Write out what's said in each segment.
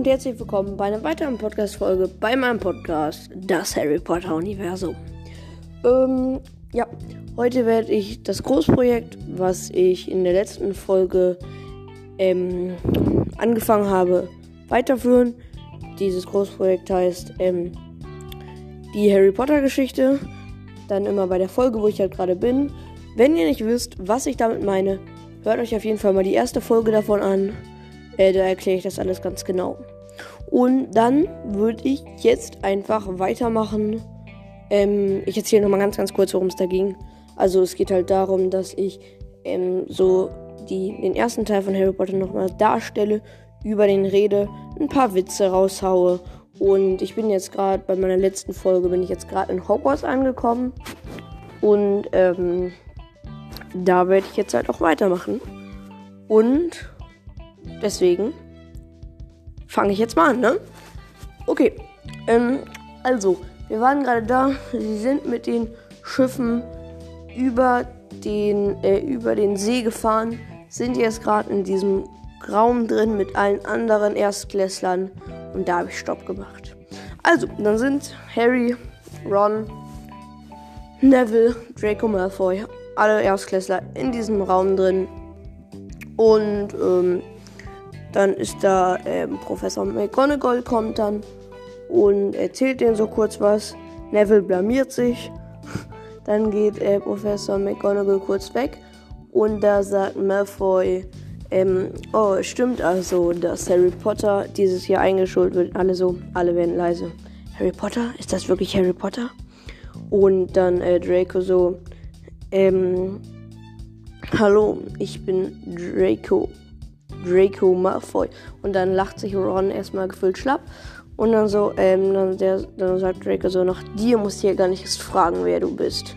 und herzlich willkommen bei einer weiteren Podcast-Folge bei meinem Podcast, das Harry Potter Universum. Ähm, ja, heute werde ich das Großprojekt, was ich in der letzten Folge ähm, angefangen habe, weiterführen. Dieses Großprojekt heißt ähm, die Harry Potter Geschichte. Dann immer bei der Folge, wo ich halt gerade bin. Wenn ihr nicht wisst, was ich damit meine, hört euch auf jeden Fall mal die erste Folge davon an. Äh, da erkläre ich das alles ganz genau. Und dann würde ich jetzt einfach weitermachen. Ähm, ich erzähle nochmal ganz, ganz kurz, worum es da ging. Also es geht halt darum, dass ich ähm, so die, den ersten Teil von Harry Potter nochmal darstelle, über den rede, ein paar Witze raushaue. Und ich bin jetzt gerade bei meiner letzten Folge, bin ich jetzt gerade in Hogwarts angekommen. Und ähm, da werde ich jetzt halt auch weitermachen. Und Deswegen fange ich jetzt mal an, ne? Okay. Ähm, also, wir waren gerade da. Sie sind mit den Schiffen über den, äh, über den See gefahren. Sind jetzt gerade in diesem Raum drin mit allen anderen Erstklässlern. Und da habe ich Stopp gemacht. Also, dann sind Harry, Ron, Neville, Draco Malfoy, alle Erstklässler in diesem Raum drin. Und ähm, dann ist da ähm, Professor McGonagall kommt dann und erzählt denen so kurz was. Neville blamiert sich. Dann geht äh, Professor McGonagall kurz weg und da sagt Malfoy, ähm, oh, stimmt also, dass Harry Potter dieses Jahr eingeschult wird. Alle so, alle werden leise. Harry Potter? Ist das wirklich Harry Potter? Und dann äh, Draco so, ähm, hallo, ich bin Draco Draco Malfoy. Und dann lacht sich Ron erstmal gefüllt schlapp. Und dann so, ähm, dann, der, dann sagt Draco so, nach dir muss ja gar nicht erst fragen, wer du bist.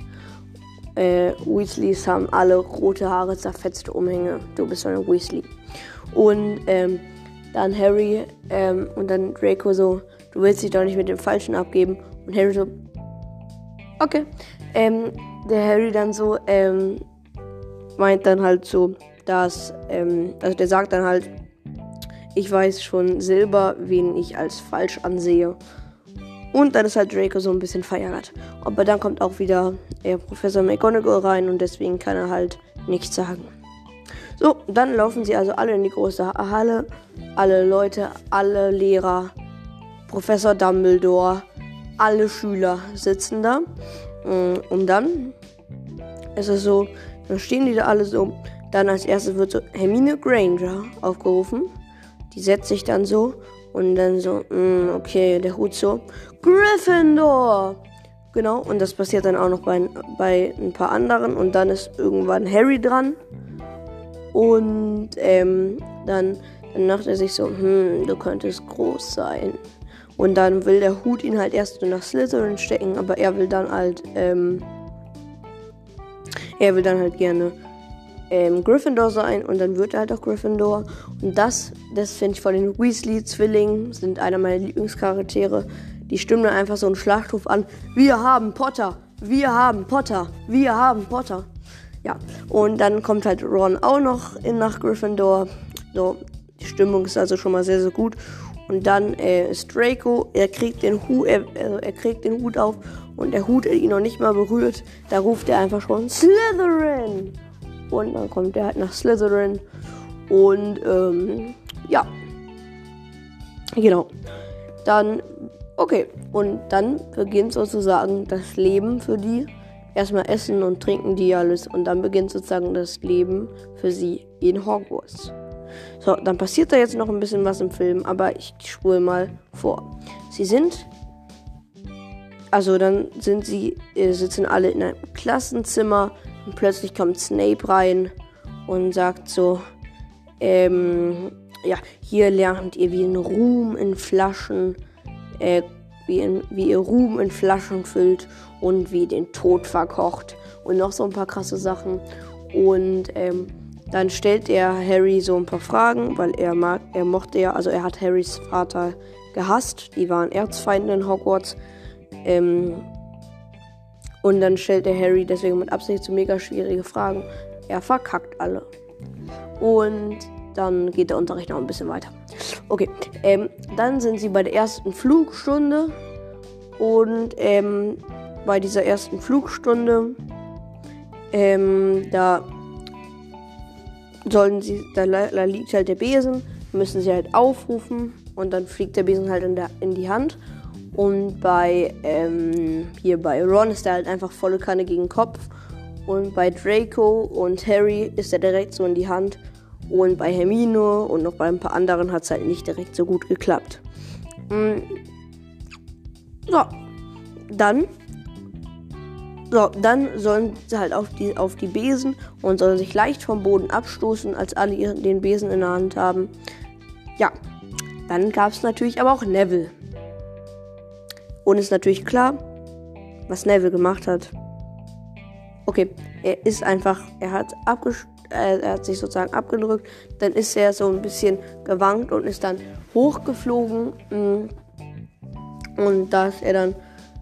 Äh, Weasleys haben alle rote Haare, zerfetzte Umhänge. Du bist eine Weasley. Und ähm, dann Harry ähm, und dann Draco so, du willst dich doch nicht mit dem Falschen abgeben. Und Harry so, okay. Ähm, der Harry dann so, ähm, meint dann halt so, dass, ähm, also der sagt dann halt, ich weiß schon selber, wen ich als falsch ansehe. Und dann ist halt Draco so ein bisschen verärgert. Aber dann kommt auch wieder äh, Professor McGonagall rein und deswegen kann er halt nichts sagen. So, dann laufen sie also alle in die große Halle. Alle Leute, alle Lehrer, Professor Dumbledore, alle Schüler sitzen da. Mm, und dann ist es so, dann stehen die da alle so dann als erstes wird so Hermine Granger aufgerufen. Die setzt sich dann so und dann so, mh, mm, okay, der Hut so, Gryffindor! Genau, und das passiert dann auch noch bei, bei ein paar anderen und dann ist irgendwann Harry dran. Und ähm, dann, dann dachte er sich so, hm, du könntest groß sein. Und dann will der Hut ihn halt erst so nach Slytherin stecken, aber er will dann halt, ähm, er will dann halt gerne ähm, Gryffindor sein und dann wird er halt auch Gryffindor. Und das, das finde ich von den Weasley-Zwillingen, sind einer meiner Lieblingscharaktere. Die stimmen dann einfach so einen Schlachtruf an. Wir haben Potter! Wir haben Potter! Wir haben Potter! Ja, und dann kommt halt Ron auch noch in nach Gryffindor. So, die Stimmung ist also schon mal sehr, sehr gut. Und dann äh, ist Draco, er kriegt den Hut, er, also er kriegt den Hut auf und der Hut ihn noch nicht mal berührt. Da ruft er einfach schon Slytherin. Und dann kommt er halt nach Slytherin. Und ähm, ja. Genau. Dann, okay. Und dann beginnt sozusagen das Leben für die. Erstmal essen und trinken die alles. Und dann beginnt sozusagen das Leben für sie in Hogwarts. So, dann passiert da jetzt noch ein bisschen was im Film, aber ich spule mal vor. Sie sind. Also dann sind sie, äh, sitzen alle in einem Klassenzimmer und plötzlich kommt Snape rein und sagt so, ähm, ja, hier lernt ihr, wie ihr Ruhm in Flaschen, äh, wie, in, wie ihr Ruhm in Flaschen füllt und wie den Tod verkocht und noch so ein paar krasse Sachen. Und ähm, dann stellt er Harry so ein paar Fragen, weil er mag, er mochte ja, also er hat Harrys Vater gehasst. Die waren Erzfeinde in Hogwarts. Ähm, und dann stellt der Harry deswegen mit Absicht so mega schwierige Fragen. Er verkackt alle. Und dann geht der Unterricht noch ein bisschen weiter. Okay, ähm, dann sind sie bei der ersten Flugstunde und ähm, bei dieser ersten Flugstunde, ähm, da sollen sie, da, da, liegt halt der Besen, müssen sie halt aufrufen und dann fliegt der Besen halt in, der, in die Hand. Und bei, ähm, hier bei Ron ist der halt einfach volle Kanne gegen Kopf. Und bei Draco und Harry ist er direkt so in die Hand. Und bei Hermine und noch bei ein paar anderen hat es halt nicht direkt so gut geklappt. Mhm. So, dann so, dann sollen sie halt auf die, auf die Besen und sollen sich leicht vom Boden abstoßen, als alle ihren, den Besen in der Hand haben. Ja, dann gab es natürlich aber auch Neville. Und ist natürlich klar, was Neville gemacht hat. Okay, er ist einfach, er hat abgestoßen er hat sich sozusagen abgedrückt, dann ist er so ein bisschen gewankt und ist dann hochgeflogen. Mm. Und da ist er dann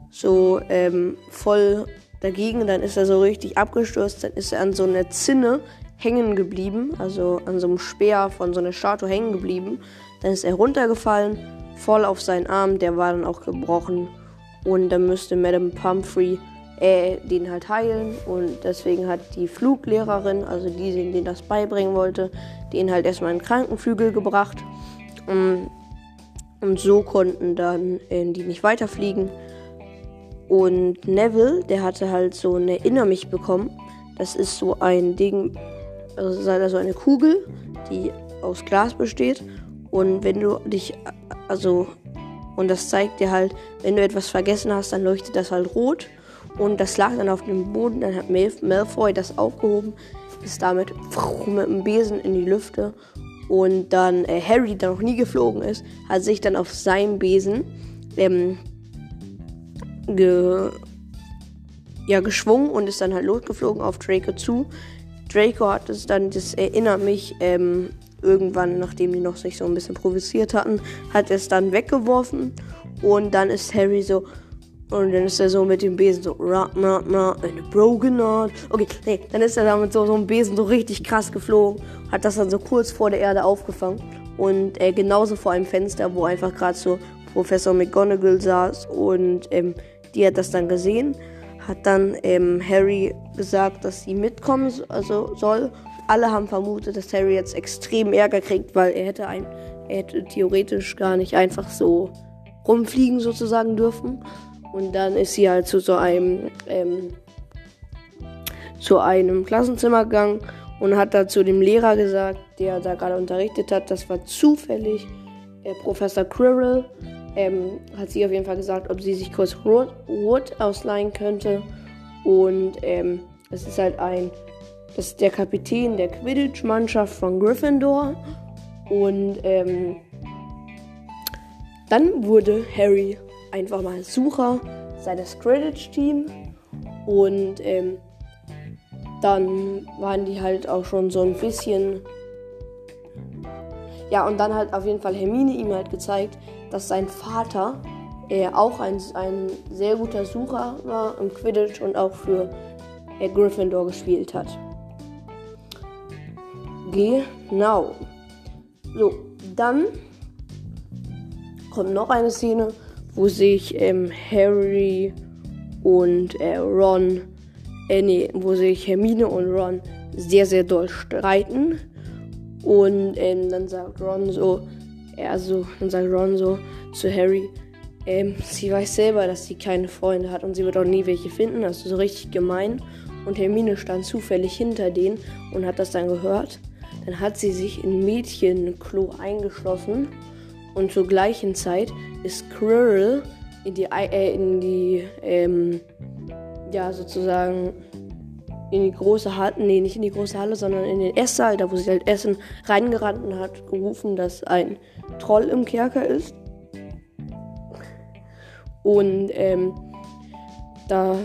so ähm, voll dagegen, dann ist er so richtig abgestürzt, dann ist er an so einer Zinne hängen geblieben, also an so einem Speer von so einer Statue hängen geblieben. Dann ist er runtergefallen, voll auf seinen Arm, der war dann auch gebrochen. Und dann müsste Madame Pumphrey äh, den halt heilen. Und deswegen hat die Fluglehrerin, also die, denen das beibringen wollte, den halt erstmal in den Krankenflügel gebracht. Und, und so konnten dann äh, die nicht weiterfliegen. Und Neville, der hatte halt so eine Erinner mich bekommen. Das ist so ein Ding, also so eine Kugel, die aus Glas besteht. Und wenn du dich, also, und das zeigt dir halt, wenn du etwas vergessen hast, dann leuchtet das halt rot. Und das lag dann auf dem Boden. Dann hat Malfoy das aufgehoben, ist damit mit dem Besen in die Lüfte. Und dann äh, Harry, der noch nie geflogen ist, hat sich dann auf seinem Besen ähm, ge, ja, geschwungen und ist dann halt losgeflogen auf Draco zu. Draco hat es dann, das erinnert mich, ähm, irgendwann, nachdem die noch sich so ein bisschen provoziert hatten, hat es dann weggeworfen und dann ist Harry so und dann ist er so mit dem Besen so ra, na, na, eine broken heart. Okay, nee, dann ist er damit so, so einem Besen so richtig krass geflogen, hat das dann so kurz vor der Erde aufgefangen und äh, genauso vor einem Fenster, wo einfach gerade so Professor McGonagall saß und ähm, die hat das dann gesehen, hat dann ähm, Harry gesagt, dass sie mitkommen also soll. Alle haben vermutet, dass Harry jetzt extrem Ärger kriegt, weil er hätte, ein, er hätte theoretisch gar nicht einfach so rumfliegen sozusagen dürfen. Und dann ist sie halt zu so einem ähm, zu einem Klassenzimmer gegangen und hat da zu dem Lehrer gesagt, der da gerade unterrichtet hat, das war zufällig äh, Professor Quirrell ähm, hat sie auf jeden Fall gesagt, ob sie sich kurz Wood ausleihen könnte. Und ähm, es ist halt ein, das ist der Kapitän der Quidditch-Mannschaft von Gryffindor. Und ähm, dann wurde Harry einfach mal Sucher seines Quidditch-Teams. Und ähm, dann waren die halt auch schon so ein bisschen. Ja, und dann hat auf jeden Fall Hermine ihm halt gezeigt, dass sein Vater äh, auch ein, ein sehr guter Sucher war im Quidditch und auch für äh, Gryffindor gespielt hat. Genau. So, dann kommt noch eine Szene, wo sich ähm, Harry und äh, Ron, äh, nee, wo sich Hermine und Ron sehr, sehr doll streiten. Und ähm, dann sagt Ron so, er so, dann sagt Ron so zu Harry, ähm, sie weiß selber, dass sie keine Freunde hat und sie wird auch nie welche finden. Das ist so richtig gemein. Und Hermine stand zufällig hinter denen und hat das dann gehört. Dann hat sie sich in Mädchenklo eingeschlossen und zur gleichen Zeit ist Quirrell in die, äh, in die, ähm, ja, sozusagen in die große Halle, nee, nicht in die große Halle, sondern in den Esssaal, da wo sie halt Essen reingerannt und hat gerufen, dass ein Troll im Kerker ist. Und ähm, da,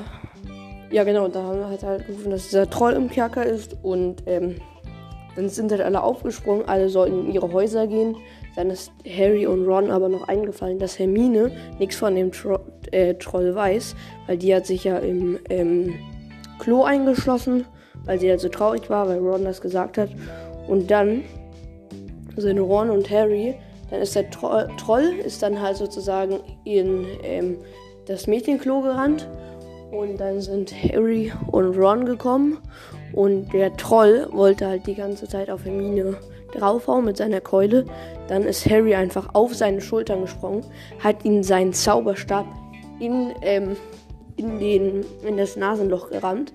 ja genau, da haben wir halt, halt gerufen, dass dieser Troll im Kerker ist. Und ähm, dann sind halt alle aufgesprungen, alle sollten in ihre Häuser gehen. Dann ist Harry und Ron aber noch eingefallen, dass Hermine nichts von dem Tro äh, Troll weiß, weil die hat sich ja im ähm, Klo eingeschlossen, weil sie halt so traurig war, weil Ron das gesagt hat. Und dann sind Ron und Harry. Dann ist der Tro Troll ist dann halt sozusagen in ähm, das Mädchenklo gerannt. Und dann sind Harry und Ron gekommen. Und der Troll wollte halt die ganze Zeit auf Hermine draufhauen mit seiner Keule. Dann ist Harry einfach auf seine Schultern gesprungen, hat ihn seinen Zauberstab in, ähm, in, den, in das Nasenloch gerammt.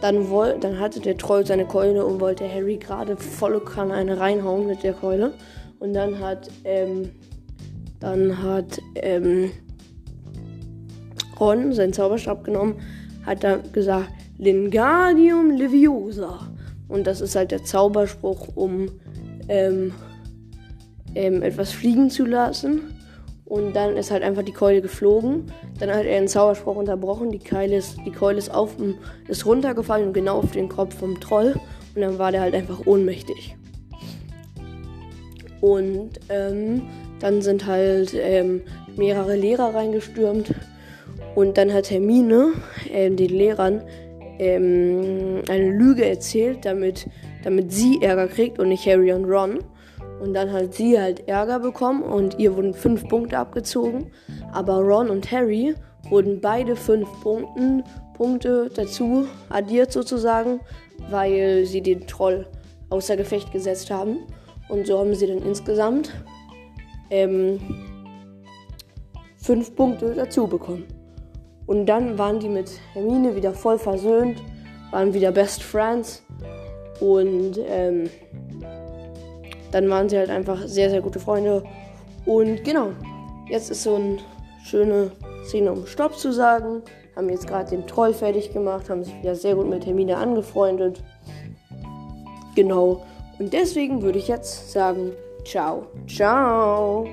Dann, woll, dann hatte der Troll seine Keule und wollte Harry gerade volle Kanne eine reinhauen mit der Keule. Und dann hat, ähm, dann hat, ähm, Ron seinen Zauberstab genommen, hat dann gesagt, Lingardium Leviosa. Und das ist halt der Zauberspruch, um ähm, ähm, etwas fliegen zu lassen. Und dann ist halt einfach die Keule geflogen. Dann hat er einen Zauberspruch unterbrochen. Die Keule ist, die Keule ist, auf, ist runtergefallen und genau auf den Kopf vom Troll. Und dann war der halt einfach ohnmächtig. Und ähm, dann sind halt ähm, mehrere Lehrer reingestürmt. Und dann hat Hermine äh, den Lehrern ähm, eine Lüge erzählt, damit, damit sie Ärger kriegt und nicht Harry und Ron. Und dann hat sie halt Ärger bekommen und ihr wurden fünf Punkte abgezogen. Aber Ron und Harry wurden beide fünf Punkten, Punkte dazu addiert sozusagen, weil sie den Troll außer Gefecht gesetzt haben. Und so haben sie dann insgesamt ähm, fünf Punkte dazu bekommen. Und dann waren die mit Hermine wieder voll versöhnt, waren wieder Best Friends. Und ähm, dann waren sie halt einfach sehr, sehr gute Freunde. Und genau, jetzt ist so eine schöne Szene, um Stopp zu sagen. Haben jetzt gerade den Troll fertig gemacht, haben sich wieder sehr gut mit Hermine angefreundet. Genau. Und deswegen würde ich jetzt sagen, ciao, ciao.